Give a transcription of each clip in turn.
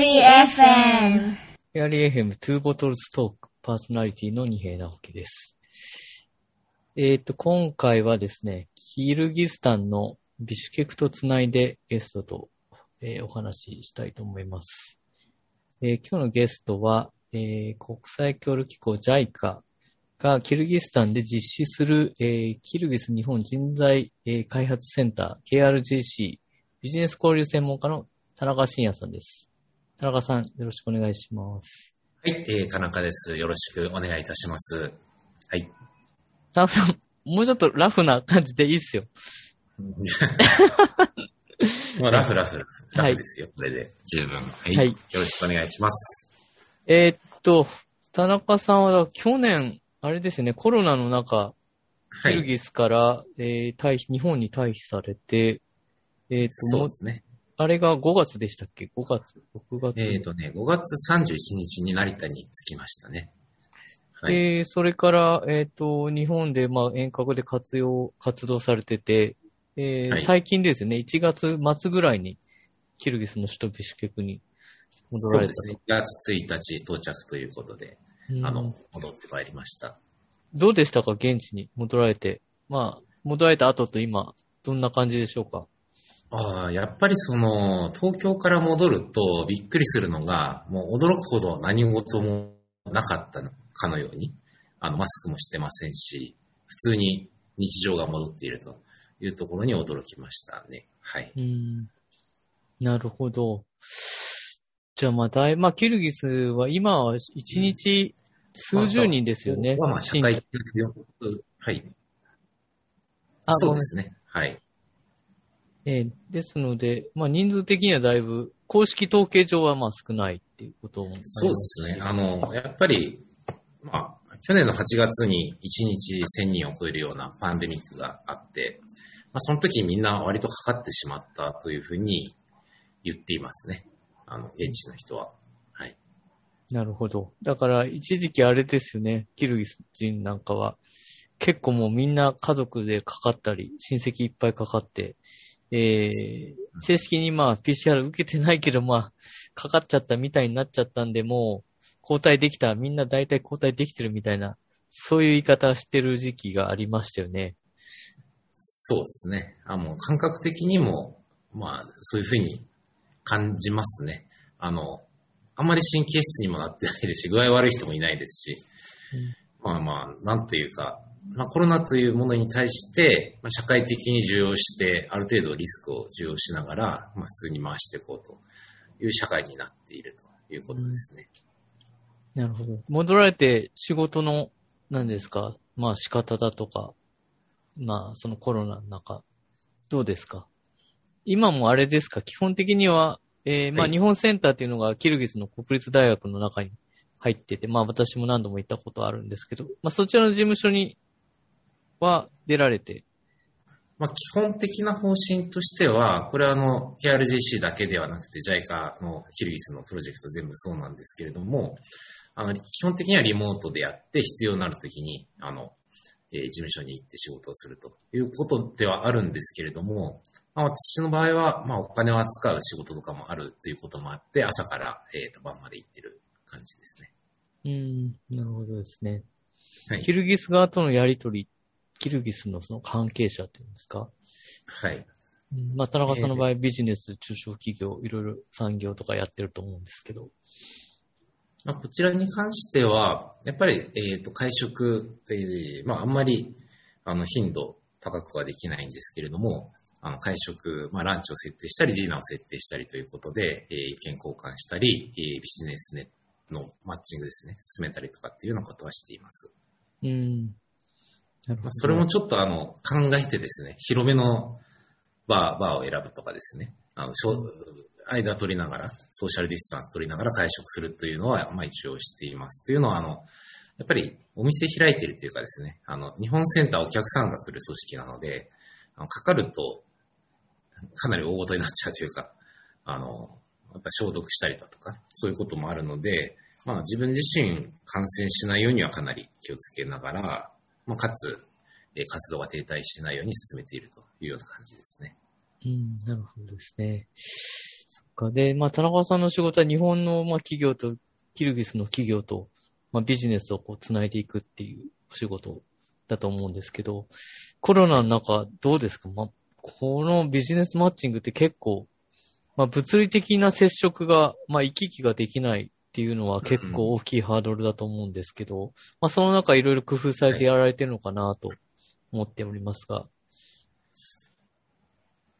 リ FM。エアリー FM 2ボトルズトークパーソナリティの二平直樹です。えっ、と、今回はですね、キルギスタンのビシュケクとつないでゲストと、えーお話ししたいと思います。えー今日のゲストは、えー国際協力機構 JICA がキルギスタンで実施する、えーキルギス日本人材、えー開発センター KRJC ビジネス交流専門家の田中信也さんです。田中さん、よろしくお願いします。はい、えー、田中です。よろしくお願いいたします。はい。田中さん、もうちょっとラフな感じでいいっすよ。まあ、ラフラフラフ。はいラフですよ。これで十分。はい。はいよろしくお願いします。えーっと、田中さんは去年、あれですね、コロナの中、はい。キルギスから、えー退避、日本に退避されて、えーっと、そうですね。あれが5月でしたっけ ?5 月 ?6 月、えっ、とね、5月31日に成田に着きましたね。はい。えーそれから、えーっと、日本で、まあ、遠隔で活用、活動されてて、えーはい最近ですよね、1月末ぐらいに、キルギスの首都ビシュケクに戻られたそうですね。1月1日到着ということで、うんあの、戻ってまいりました。どうでしたか？現地に戻られて。まあ、戻られた後と今、どんな感じでしょうか？ああ、やっぱりその、東京から戻るとびっくりするのが、もう驚くほど何事もなかったのかのように、あの、マスクもしてませんし、普通に日常が戻っているというところに驚きましたね。はい。うん。なるほど。じゃあまあ、だい、まあ、キルギスは今は一日数十人ですよね。まあ、まあ、社新会はい。あそうですね。はい。えーですので、まあ、人数的にはだいぶ、公式統計上はまあ少ないっていうこともそうですね。あの、やっぱり、まあ、去年の8月に1日1000人を超えるようなパンデミックがあって、まあ、その時みんな割とかかってしまったというふうに言っていますね。あの、現地の人は。はい。なるほど。だから、一時期あれですよね。キルギス人なんかは、結構もうみんな家族でかかったり、親戚いっぱいかかって、えー、正式にまあ PCR 受けてないけどまあ、かかっちゃったみたいになっちゃったんで、もう、交代できた、みんな大体交代できてるみたいな、そういう言い方してる時期がありましたよね。そうですね。あの、感覚的にも、まあ、そういうふうに感じますね。あの、あんまり神経質にもなってないですし、具合悪い人もいないですし、まあまあ、なんというか、まあコロナというものに対して、まあ、社会的に受容して、ある程度リスクを受容しながら、まあ普通に回していこうと。いう社会になっているということですね。なるほど。戻られて仕事の、何ですか、まあ仕方だとか、まあそのコロナの中、どうですか？今もあれですか？基本的には、えーまあはい日本センターっていうのがキルギスの国立大学の中に入ってて、まあ私も何度も行ったことあるんですけど、まあそちらの事務所には出られて、まあ、基本的な方針としては、これはあの、KRJC だけではなくて、JICA のキルギスのプロジェクト全部そうなんですけれども、あの、基本的にはリモートでやって、必要になるときに、あの、えー事務所に行って仕事をするということではあるんですけれども、まあ、私の場合は、まあ、お金を扱う仕事とかもあるということもあって、朝から、えーと晩まで行ってる感じですね。うん、なるほどですね。はいキ。ルギス側とのやりとり、キルギスのその関係者っていうんですか？はい。うんまあ、田中さんの場合、ビジネス、中小企業、いろいろ産業とかやってると思うんですけど。まあ、こちらに関しては、やっぱり、えっ、と、会食、えーまあ、あんまり、あの、頻度高くはできないんですけれども、あの、会食、まあ、ランチを設定したり、ディナーを設定したりということで、えー意見交換したり、えービジネスネのマッチングですね、進めたりとかっていうようなことはしています。うん。ま、それもちょっとあの、考えてですね、広めのバー、バーを選ぶとかですね、あの、間取りながら、ソーシャルディスタンス取りながら会食するというのは、まあ一応しています。というのは、あの、やっぱりお店開いてるというかですね、あの、日本センターお客さんが来る組織なので、あのかかると、かなり大事になっちゃうというか、あの、やっぱ消毒したりだとか、そういうこともあるので、まあ自分自身感染しないようにはかなり気をつけながら、まあ、かつ、え活動が停滞してないように進めているというような感じですね。うん、なるほどですね。そっか。で、まあ、田中さんの仕事は日本の、まあ、企業と、キルギスの企業と、まあ、ビジネスをこう、つないでいくっていうお仕事だと思うんですけど、コロナの中、どうですか？まあ、このビジネスマッチングって結構、まあ、物理的な接触が、まあ、行き来ができないっていうのは結構大きいハードルだと思うんですけど、まあ、その中いろいろ工夫されてやられてるのかなと思っておりますが。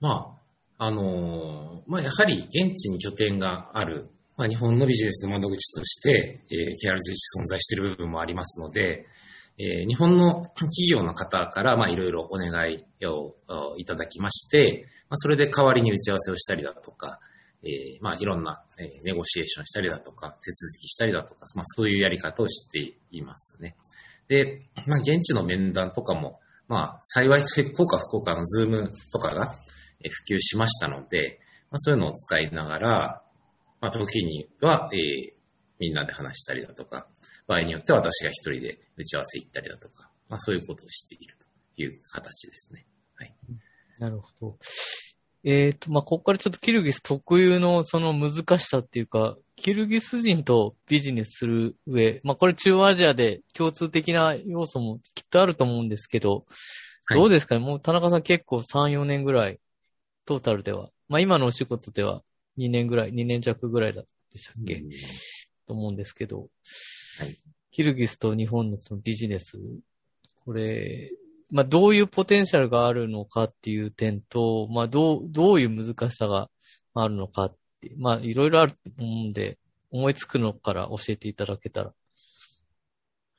まあ、あのーまあ、やはり現地に拠点がある、まあ、日本のビジネスの窓口として、えー、KRGC 存在している部分もありますので、えー日本の企業の方から、まあ、いろいろお願いをあいただきまして、まあ、それで代わりに打ち合わせをしたりだとか、えーまあ、いろんな、えーネゴシエーションしたりだとか、手続きしたりだとか、まあ、そういうやり方をしていますね。で、まあ、現地の面談とかも、まあ、幸いという効果不効果のズームとかが普及しましたので、まあ、そういうのを使いながら、まあ、時には、えーみんなで話したりだとか、場合によっては私が一人で打ち合わせ行ったりだとか、まあ、そういうことをしているという形ですね。はい。なるほど。えっ、と、まあ、ここからちょっとキルギス特有のその難しさっていうか、キルギス人とビジネスする上、まあ、これ中央アジアで共通的な要素もきっとあると思うんですけど、はい。どうですかね？もう田中さん結構3、4年ぐらい、トータルでは。まあ、今のお仕事では2年ぐらい、2年弱ぐらいだでしたっけ、うん。と思うんですけど、はい。キルギスと日本のそのビジネス、これ、まあ、どういうポテンシャルがあるのかっていう点と、まあ、どう、どういう難しさがあるのかって、まあ、いろいろあると思うんで、思いつくのから教えていただけたら。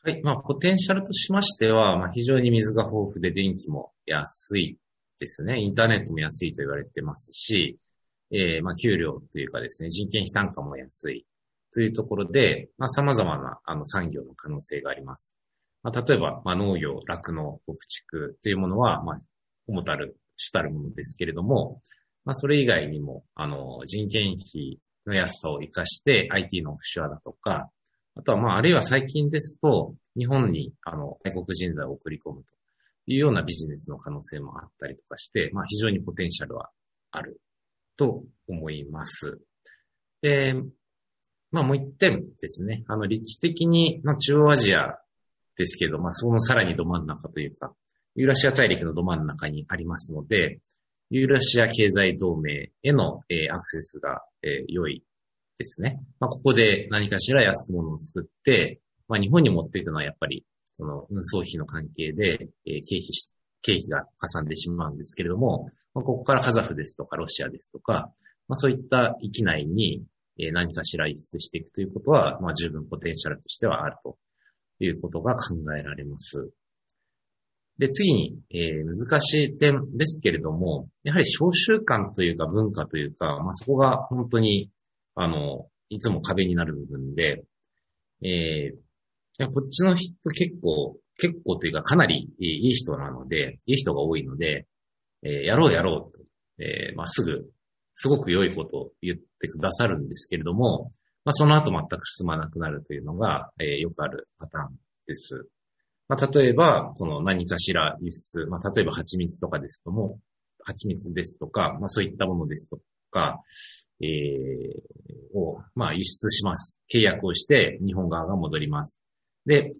はい。まあ、ポテンシャルとしましては、まあ、非常に水が豊富で電気も安いですね。インターネットも安いと言われてますし、えーまあ、給料というかですね、人件費単価も安いというところで、まあ、様々なあの産業の可能性があります。まあ、例えば、まあ、農業、酪農、牧畜というものは、まあ、主たる、主たるものですけれども、まあ、それ以外にも、あの、人件費の安さを活かして IT のオフショアだとか、あとは、まあ、あるいは最近ですと、日本に、あの、外国人材を送り込むというようなビジネスの可能性もあったりとかして、まあ、非常にポテンシャルはあると思います。で、まあ、もう一点ですね。あの、立地的に、まあ、中央アジアですけど、まあ、そのさらにど真ん中というか、ユーラシア大陸のど真ん中にありますので、ユーラシア経済同盟への、えーアクセスが、えー良いですね。まあ、ここで何かしら安く物を作って、まあ、日本に持っていくのはやっぱり、その運送費の関係で、えー経費し、経費がかさんでしまうんですけれども、まあ、ここからカザフですとかロシアですとか、まあ、そういった域内に、え何かしら輸出していくということは、まあ、十分ポテンシャルとしてはあるということが考えられます。で、次に、えー難しい点ですけれども、やはり召集感というか文化というか、まあ、そこが本当に、あの、いつも壁になる部分で、えーいやこっちの人結構、結構というかかなりいい人なので、いい人が多いので、えーやろうやろうと、えーまあ、すぐ、すごく良いことを言ってくださるんですけれども、まあ、その後全く進まなくなるというのが、えーよくあるパターンです。まあ、例えば、その何かしら輸出、まあ、例えば蜂蜜とかですとも、蜂蜜ですとか、まあ、そういったものですとか、えーを、まあ、輸出します。契約をして、日本側が戻ります。で、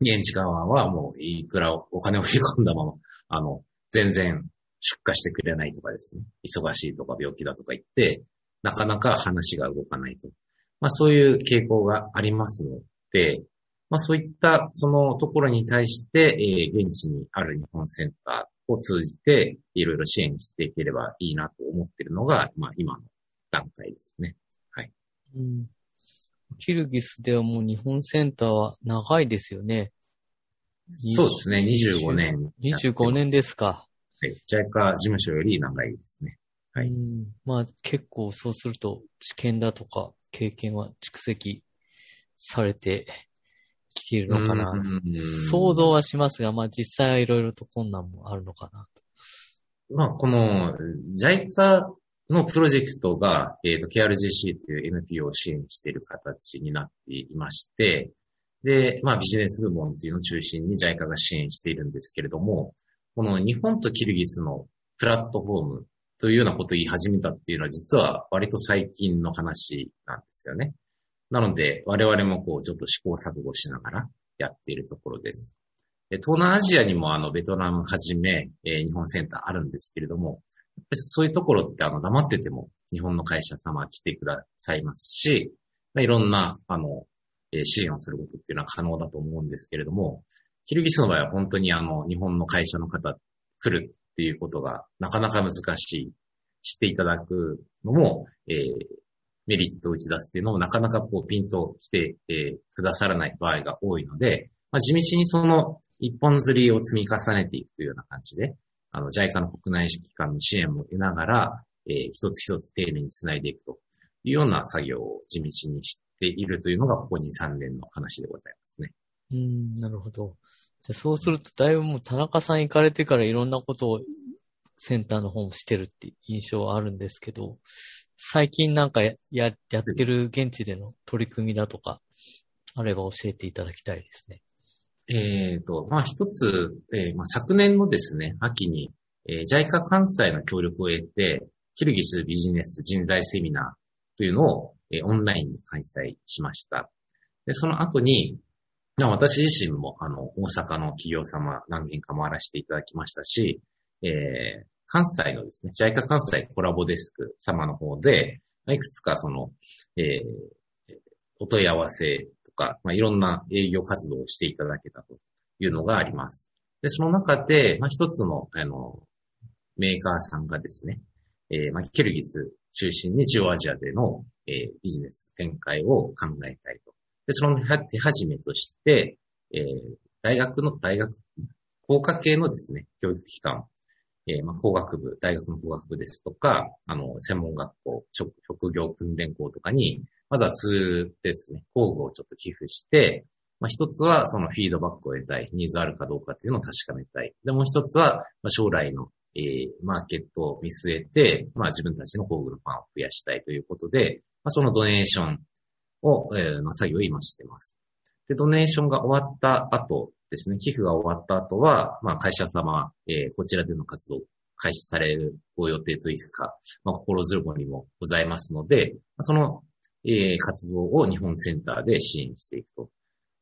現地側はもういくらお金を振り込んだまま、あの、全然出荷してくれないとかですね。忙しいとか病気だとか言って、なかなか話が動かないと。まあそういう傾向がありますので、まあそういったそのところに対して、えー現地にある日本センターを通じていろいろ支援していければいいなと思っているのが、まあ今の段階ですね。うん、キルギスではもう日本センターは長いですよね。そうですね。25年。25年で。ですか。はい。ジャイカ事務所より長いですね。はいうん、まあ結構そうすると知見だとか経験は蓄積されてきているのかな。うん想像はしますが、まあ実際はいろいろと困難もあるのかな。まあ、この JICA のプロジェクトが、えっ、と、KRGC という NPO を支援している形になっていまして、で、まあ、ビジネス部門っていうのを中心に JICA が支援しているんですけれども、この日本とキルギスのプラットフォームというようなことを言い始めたっていうのは実は割と最近の話なんですよね。なので我々もこうちょっと試行錯誤しながらやっているところです。東南アジアにもあのベトナムはじめ、え、日本センターあるんですけれども、そういうところってあの黙ってても日本の会社様来てくださいますし、ま、いろんなあの、え、支援をすることっていうのは可能だと思うんですけれども、キルギスの場合は本当にあの日本の会社の方来るっていうことがなかなか難しい。知っていただくのも、えー、メリットを打ち出すっていうのもなかなかこうピンと来て、えー、くださらない場合が多いので、まあ、地道にその一本釣りを積み重ねていくというような感じで、あの、JICA の国内機関の支援も得ながら、えー、一つ一つ丁寧につないでいくというような作業を地道にしているというのが、ここ2、3年の話でございますね。うん、なるほど。じゃそうすると、だいぶもう田中さん行かれてからいろんなことをセンターの方もしてるって印象はあるんですけど、最近なんかややってる現地での取り組みだとか、あれば教えていただきたいですね。えっ、ー、と、まあ一つ、えー、まあ、昨年のですね、秋に、えー、JICA 関西の協力を得て、キルギスビジネス人材セミナーというのを、えー、オンラインに開催しました。で、その後に、私自身も、あの、大阪の企業様何件か回らせていただきましたし、えー、関西のですね、JICA 関西コラボデスク様の方で、いくつかその、えー、お問い合わせとか、まあ、いろんな営業活動をしていただけたというのがあります。で、その中で、まあ、一つの、あの、メーカーさんがですね、えー、まあ、ケルギス中心に中央アジアでの、えー、ビジネス展開を考えたいと。で、その手始めとして、えー、大学の、大学、工科系のですね、教育機関、えー、まあ、工学部、大学の工学部ですとか、あの、専門学校、職業訓練校とかに、まずは2ですね、工具をちょっと寄付して、まあ、一つはそのフィードバックを得たい、ニーズあるかどうかっていうのを確かめたい。で、もう一つは、まあ、将来の、えー、マーケットを見据えて、まあ、自分たちの工具のファンを増やしたいということで、まあ、そのドネーションを、えー、の作業を今してます。で、ドネーションが終わった後ですね、寄付が終わった後は、まあ、会社様、えー、こちらでの活動開始されるご予定というか、まあ、心強いにもございますので、そのえー、活動を日本センターで支援していくと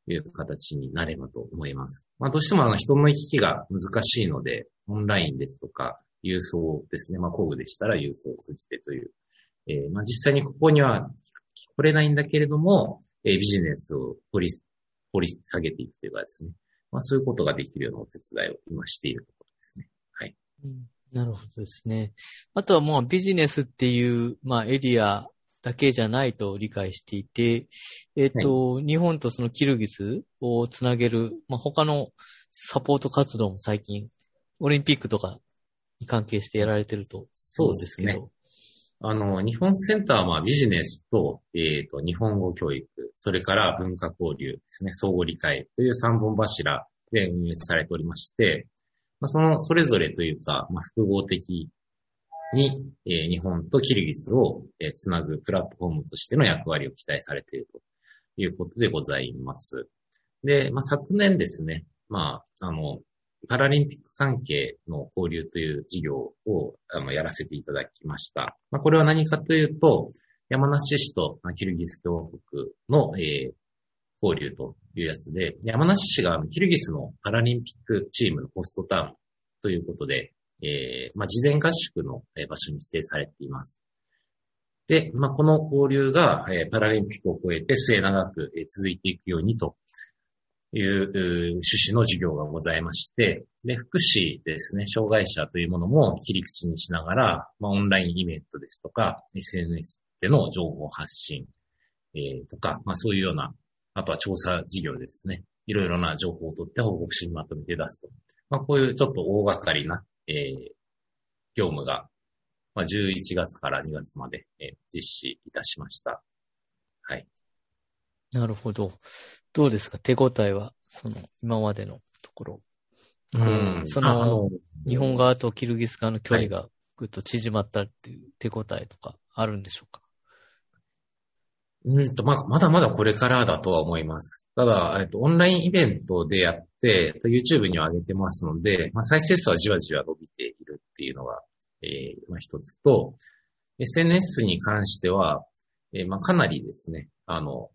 いう形になればと思います。まあ、どうしてもあの人の行き来が難しいので、オンラインですとか、郵送ですね。まあ、工具でしたら郵送を通じてという。えー、まあ、実際にここには来れないんだけれども、えー、ビジネスを掘り、掘り下げていくというかですね。まあ、そういうことができるようなお手伝いを今しているところですね。はい。うん、なるほどですね。あとはもうビジネスっていう、まあ、エリアだけじゃないと理解していて、えっ、ー、と、はい、日本とそのキルギスをつなげる、まあ、他のサポート活動も最近、オリンピックとかに関係してやられてるとそうですけど。あの、日本センターはビジネスと、えっ、ー、と、日本語教育、それから文化交流ですね、相互理解という三本柱で運営されておりまして、まあ、その、それぞれというか、まあ、複合的に、えー、日本とキルギスを、えー、つなぐプラットフォームとしての役割を期待されているということでございます。で、まあ、昨年ですね、まあ、あの、パラリンピック関係の交流という事業をあのやらせていただきました。まあ、これは何かというと、山梨市とキルギス共和国の、えー、交流というやつで、山梨市がキルギスのパラリンピックチームのホストタウンということで、えー、まあ、事前合宿の場所に指定されています。で、まあ、この交流が、えー、パラリンピックを超えて末長く、えー、続いていくようにという趣旨の授業がございまして、で、福祉ですね、障害者というものも切り口にしながら、まあ、オンラインイベントですとか、SNS での情報発信、えー、とか、まあ、そういうような、あとは調査事業ですね。いろいろな情報を取って報告書にまとめて出すと。まあ、こういうちょっと大掛かりなえー、業務が、まあ、11月から2月まで、えー、実施いたしました。はい。なるほど。どうですか？手応えは、その、今までのところ。うん。その、日本側とキルギス側の距離がぐっと縮まったっていう手応えとかあるんでしょうか、うんと、ままだまだこれからだとは思います。ただ、えっと、オンラインイベントでやって、YouTube には上げてますので、まあ、再生数はじわじわ伸びているっていうのが、えー、まあ一つと、SNS に関しては、えー、まあかなりですね、あの、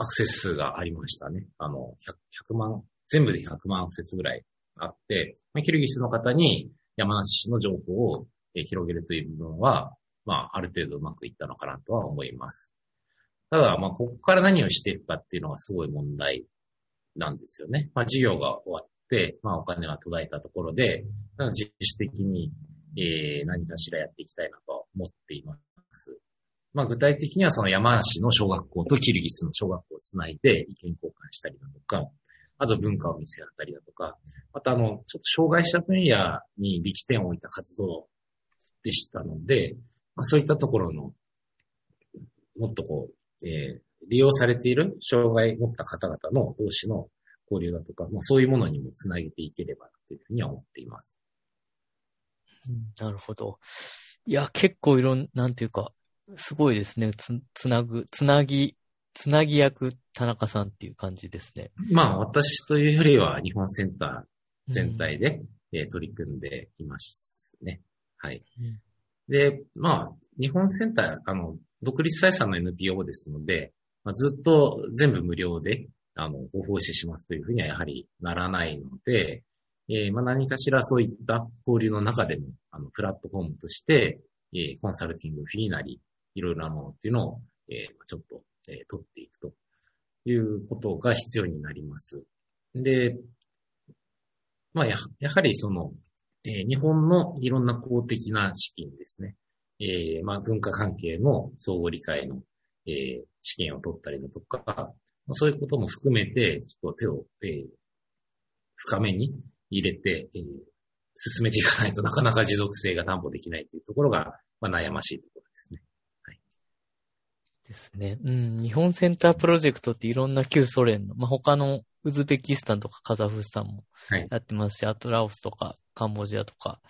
アクセス数がありましたね。あの、100, 100万、全部で100万アクセスぐらいあって、まあ、キルギスの方に山梨市の情報を、広げるという部分は、まあ、ある程度うまくいったのかなとは思います。ただ、まあ、ここから何をしていくかっていうのがすごい問題なんですよね。まあ、事業が終わって、まあ、お金が途絶えたところで、自主的に、えー、何かしらやっていきたいなと思っています。まあ、具体的にはその山梨の小学校とキルギスの小学校をつないで意見交換したりだとか、あと文化を見せ合ったりだとか、またあの、ちょっと障害者分野に力点を置いた活動でしたので、まあ、そういったところの、もっとこう、えー、利用されている障害を持った方々の同士の交流だとか、まあ、そういうものにもつなげていければというふうには思っています。なるほど。いや、結構いろん、なんていうか、すごいですね。つ、つなぐ、つなぎ、つなぎ役、田中さんっていう感じですね。まあ、私というよりは、日本センター全体で、うん、えー、取り組んでいますね。はい。うん、で、まあ、日本センター、あの、独立採算の NPO ですので、まあ、ずっと全部無料で、あの、ご奉仕しますというふうにはやはりならないので、えー、まあ何かしらそういった交流の中でも、あの、プラットフォームとして、えー、コンサルティングフィーなり、いろいろなものっていうのを、えー、ちょっと、えー、取っていくということが必要になります。で、まあや、やはりその、えー、日本のいろんな公的な資金ですね。えー、まあ、文化関係の相互理解の、えー、資金を取ったりだとか、そういうことも含めて、ちょっと手を、えー、深めに入れて、えー、進めていかないとなかなか持続性が担保できないというところが、まあ、悩ましいところですね。はい。ですね。うん。日本センタープロジェクトっていろんな旧ソ連の、まあ、他のウズベキスタンとかカザフスタンもやってますし、はい、あとラオスとかカンボジアとか、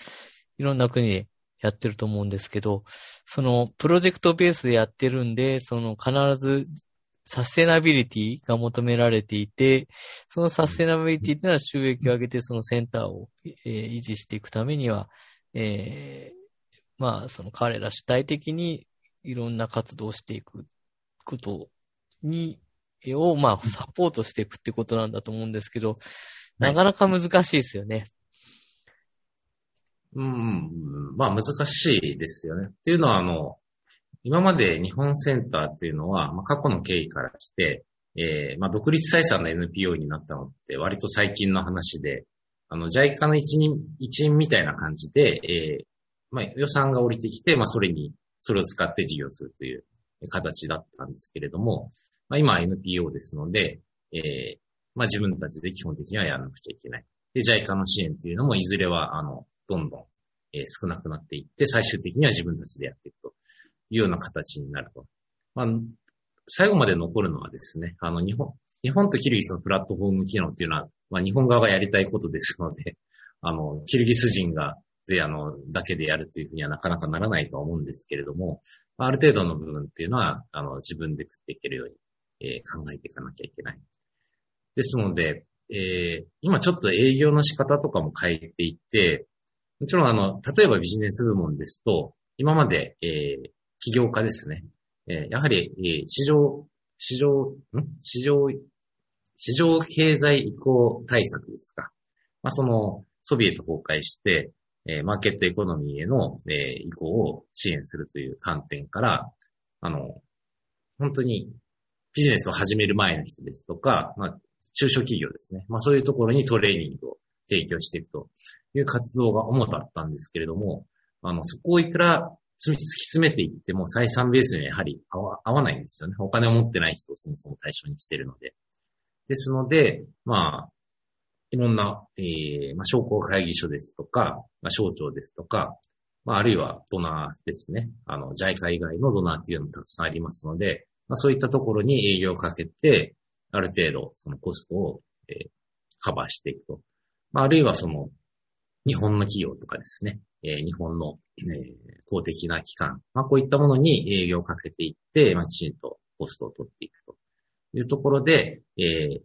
いろんな国でやってると思うんですけど、そのプロジェクトベースでやってるんで、その必ずサステナビリティが求められていて、そのサステナビリティというのは収益を上げてそのセンターを、えー、維持していくためには、えー、まあ、その彼ら主体的にいろんな活動をしていくことに、を、まあ、サポートしていくってことなんだと思うんですけど、なかなか難しいですよね。うん、まあ難しいですよね。っていうのは、あの、今まで日本センターっていうのは、まあ、過去の経緯からして、えー、まあ、独立採算の NPO になったのって割と最近の話で、あの、JICA の一員、一員みたいな感じで、えー、まあ、予算が降りてきて、まあ、それに、それを使って事業するという形だったんですけれども、まあ、今は NPO ですので、えー、まあ、自分たちで基本的にはやらなくちゃいけない。で、JICA の支援というのも、いずれは、あの、どんどん、えー、少なくなっていって、最終的には自分たちでやっていくと。いうような形になると。まあ、最後まで残るのはですね、あの、日本、日本とキルギスのプラットフォーム機能っていうのは、まあ、日本側がやりたいことですので、あの、キルギス人が、で、あの、だけでやるというふうにはなかなかならないとは思うんですけれども、ある程度の部分っていうのは、あの、自分で食っていけるように、えー、考えていかなきゃいけない。ですので、えー、今ちょっと営業の仕方とかも変えていって、もちろんあの、例えばビジネス部門ですと、今まで、えー、起業家ですね。えー、やはり、えー、市場、市場、ん？市場、市場経済移行対策ですか。まあ、その、ソビエト崩壊して、えー、マーケットエコノミーへの、えー、移行を支援するという観点から、あの、本当にビジネスを始める前の人ですとか、まあ、中小企業ですね。まあ、そういうところにトレーニングを提供していくという活動が主だったんですけれども、あの、そこをいくら突き詰めていっても採算ベースにやはり合わ合わないんですよね。お金を持ってない人をそもそも対象にしているので。ですので、まあ、いろんな、えー、まあ、商工会議所ですとか、まあ、省庁ですとか、まあ、あるいはドナーですね。あの、JICA 以外のドナーっていうのもたくさんありますので、まあ、そういったところに営業をかけて、ある程度そのコストを、えー、カバーしていくと。まあ、あるいはその、日本の企業とかですね。えー、日本の、えー、公的な機関、まあ、こういったものに営業をかけていって、まあ、きちんとコストを取っていくというところで、えー、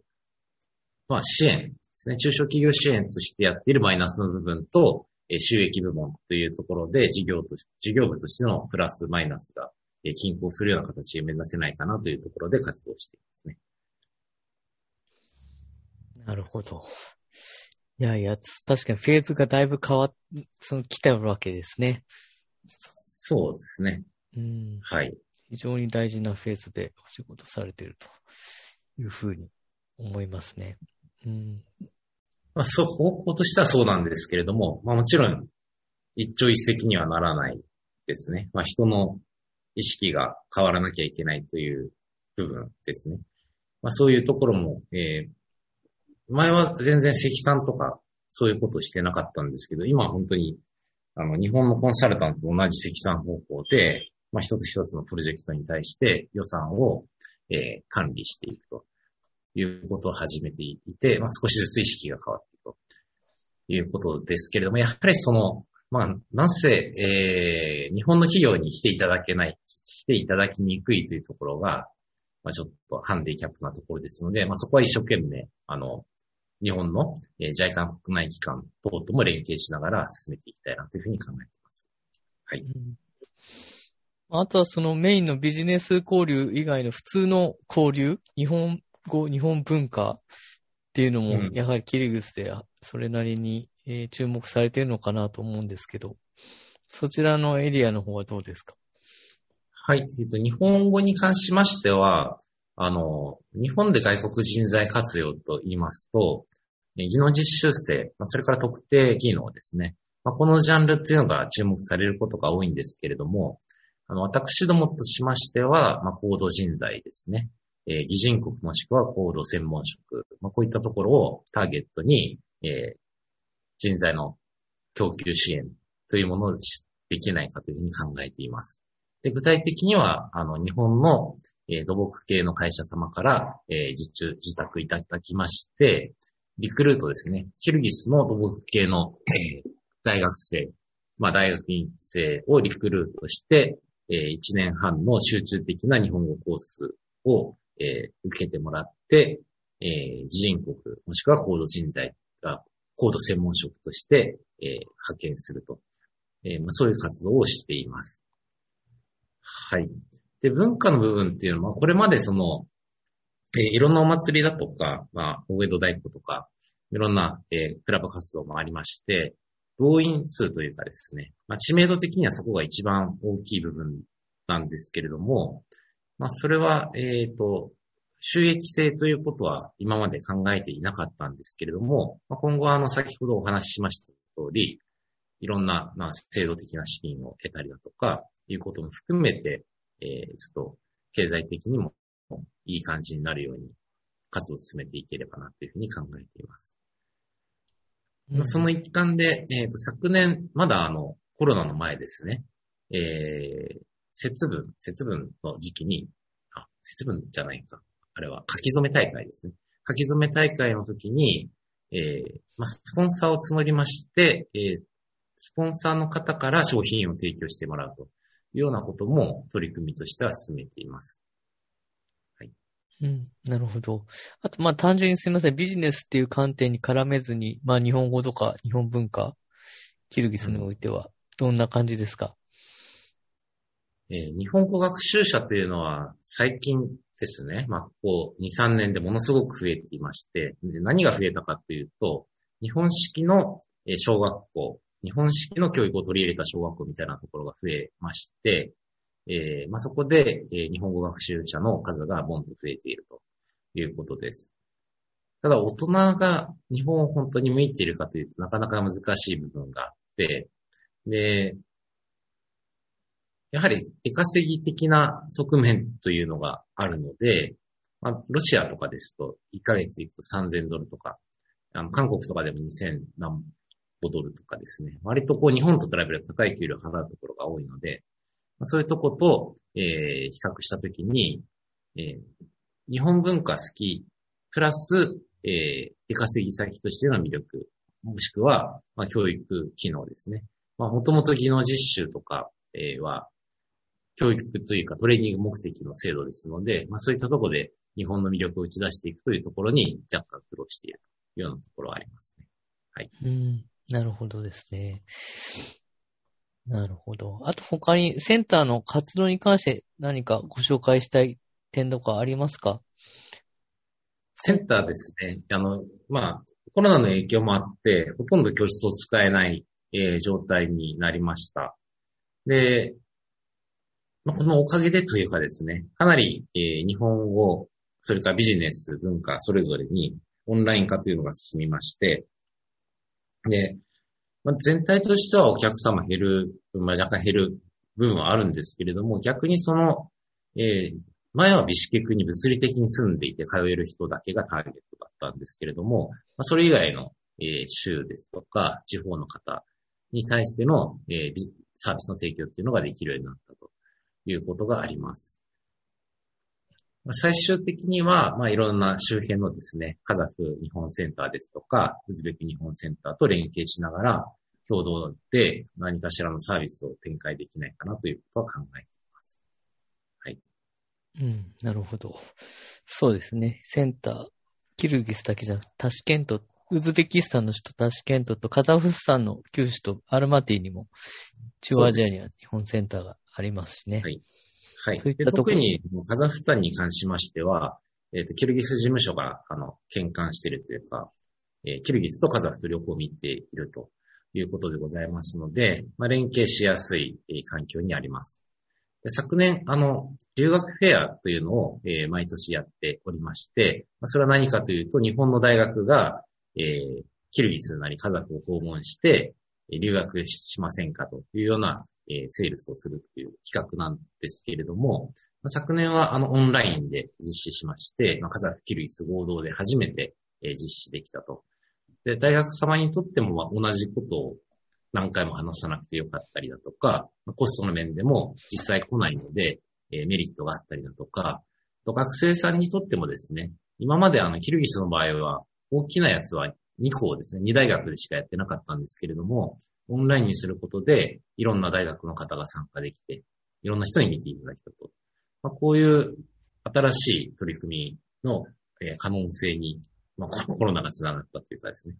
まあ、支援ですね。中小企業支援としてやっているマイナスの部分と、え収益部門というところで事業とし、事業部としてのプラスマイナスが、え均衡するような形で目指せないかなというところで活動していますね。なるほど。いやいや、確かにフェーズがだいぶ変わっ、その来てるわけですね。そうですね。うん。はい。非常に大事なフェーズでお仕事されているというふうに思いますね。うん。まあ、そう、方向としてはそうなんですけれども、まあもちろん、一朝一夕にはならないですね。まあ人の意識が変わらなきゃいけないという部分ですね。まあそういうところも、えー、前は全然積算とかそういうことをしてなかったんですけど、今は本当に、あの、日本のコンサルタントと同じ積算方向で、まあ一つ一つのプロジェクトに対して予算を、えー、管理していくと。いうことを始めていて、まあ、少しずつ意識が変わっていくということですけれども、やはりその、まあ、なんせ、えー、日本の企業に来ていただけない、来ていただきにくいというところが、まあ、ちょっとハンディキャップなところですので、まあ、そこは一生懸命、あの、日本の、えー、JICA 国内機関等とも連携しながら進めていきたいなというふうに考えています。はい。あとはそのメインのビジネス交流以外の普通の交流、日本語、日本文化っていうのもう、んやはりキリグスでそれなりに、えー注目されているのかなと思うんですけど、そちらのエリアの方はどうですか？はい。えっと、日本語に関しましては、あの、日本で外国人材活用と言いますと、え技能実習生、まあそれから特定技能ですね。まあ、このジャンルっていうのが注目されることが多いんですけれども、あの、私どもとしましては、まあ、高度人材ですね。えー、擬人国もしくは高度専門職、まあ、こういったところをターゲットに、えー人材の供給支援というものをできないかというふうに考えています。で、具体的には、あの、日本の、えー土木系の会社様から、えー受注、受託いただきまして、リクルートですね。キルギスの土木系の、えー大学生、まあ大学院生をリクルートして、え1年半の集中的な日本語コースを、えー受けてもらって、えー、自人国、もしくは高度人材が、高度専門職として、えー派遣すると。えーまあ、そういう活動をしています。はい。で、文化の部分っていうのは、これまでその、えーいろんなお祭りだとか、まあ、大江戸大工とか、いろんな、えークラブ活動もありまして、動員数というかですね、まあ、知名度的にはそこが一番大きい部分なんですけれども、まあ、それは、えっ、と、収益性ということは今まで考えていなかったんですけれども、まあ、今後はあの、先ほどお話ししました通り、いろんな、まあ、制度的な資金を得たりだとか、いうことも含めて、えー、ちょっと、経済的にもいい感じになるように活動を進めていければなというふうに考えています。まあその一環で、えっ、と、昨年、まだあの、コロナの前ですね、えー、節分、節分の時期に、あ、節分じゃないか。あれは書き初め大会ですね。書き初め大会の時に、えー、まあ、スポンサーを募りまして、えー、スポンサーの方から商品を提供してもらうというようなことも取り組みとしては進めています。はいうん、なるほど。あと、まあ、単純にすみません。ビジネスっていう観点に絡めずに、まあ、日本語とか日本文化、キルギスにおいては、どんな感じですか、えー日本語学習者というのは最近ですね、まあ、ここ2、3年でものすごく増えていまして、で何が増えたかというと、日本式の小学校、日本式の教育を取り入れた小学校みたいなところが増えまして、えーまあ、そこで、えー日本語学習者の数がボンと増えているということです。ただ、大人が日本を本当に向いているかというとなかなか難しい部分があって、で、やはり出稼ぎ的な側面というのがあるので、まあ、ロシアとかですと1ヶ月行くと3000ドルとか、あの韓国とかでも2000何歩ドルとかですね、割とこう日本と比べると高い給料を払うところが多いので、まあそういうとこと、えー比較したときに、えー日本文化好き、プラス、えー出稼ぎ先としての魅力、もしくは、まあ、教育機能ですね。まあ、もともと技能実習とか、えーは、教育というかトレーニング目的の制度ですので、まあそういったところで日本の魅力を打ち出していくというところに若干苦労しているというようなところはありますね。うん。なるほどですね。なるほど。あと他にセンターの活動に関して何かご紹介したい点とかありますか？センターですね。あの、まあ、コロナの影響もあって、ほとんど教室を使えない、えー状態になりました。で、まあ、このおかげでというかですね、かなり、えー日本語、それからビジネス、文化、それぞれにオンライン化というのが進みまして、で、まあ、全体としてはお客様減る、まあ、若干減る部分はあるんですけれども、逆にその、えー前はビシケクに物理的に住んでいて通える人だけがターゲットだったんですけれども、まあ、それ以外の、えー州ですとか地方の方に対しての、えーサービスの提供っていうのができるようになったと。いうことがあります。最終的には、まあ、いろんな周辺のですね、カザフ日本センターですとか、ウズベク日本センターと連携しながら、共同で何かしらのサービスを展開できないかなということは考えています。はいうん、なるほど。そうですね。センター、キルギスだけじゃなく、タシケント、ウズベキスタンの首都タシケントとカザフスタンの旧首都アルマティにも、中央アジアには日本センターがありますしね。はいはい。そういっでたところ特にカザフスタンに関しましては、えっ、と、キルギス事務所が、あの、兼管しているというか、えーキルギスとカザフと両方見ているということでございますので、まあ、連携しやすい、えー環境にあります。で昨年、あの、留学フェアというのを、えー毎年やっておりまして、まあそれは何かというと、日本の大学が、えーキルギスなりカザフを訪問して、えー留学しませんかというような、えーセールスをするという企画なんですけれども、まあ昨年はあのオンラインで実施しまして、まあ、カザフ、キルギス合同で初めて、えー実施できたと。で、大学様にとってもまあ同じことを何回も話さなくてよかったりだとか、まあコストの面でも実際来ないので、えーメリットがあったりだとか、と学生さんにとってもですね、今まであの、キルギスの場合は、大きなやつは2校ですね、2大学でしかやってなかったんですけれども、オンラインにすることで、いろんな大学の方が参加できて、いろんな人に見ていただけたと。まあ、こういう新しい取り組みの、可能性に、まあ、コロナがつながったというかですね、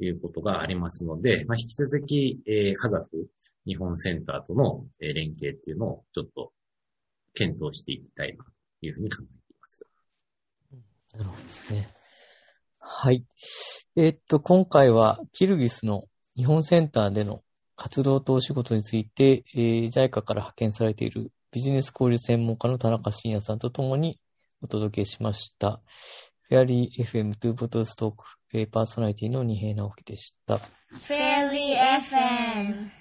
いうことがありますので、まあ、引き続き、えーカザフ日本センターとの、連携っていうのをちょっと検討していきたいなというふうに考えています。なるほどですね。はい。えーっと、今回はキルギスの日本センターでの活動とお仕事について、えー、JICA から派遣されているビジネス交流専門家の田中伸也さんと共にお届けしました。フェアリー FM 2ボトルストーク、えーパーソナリティの二平直樹でした。Fairy FM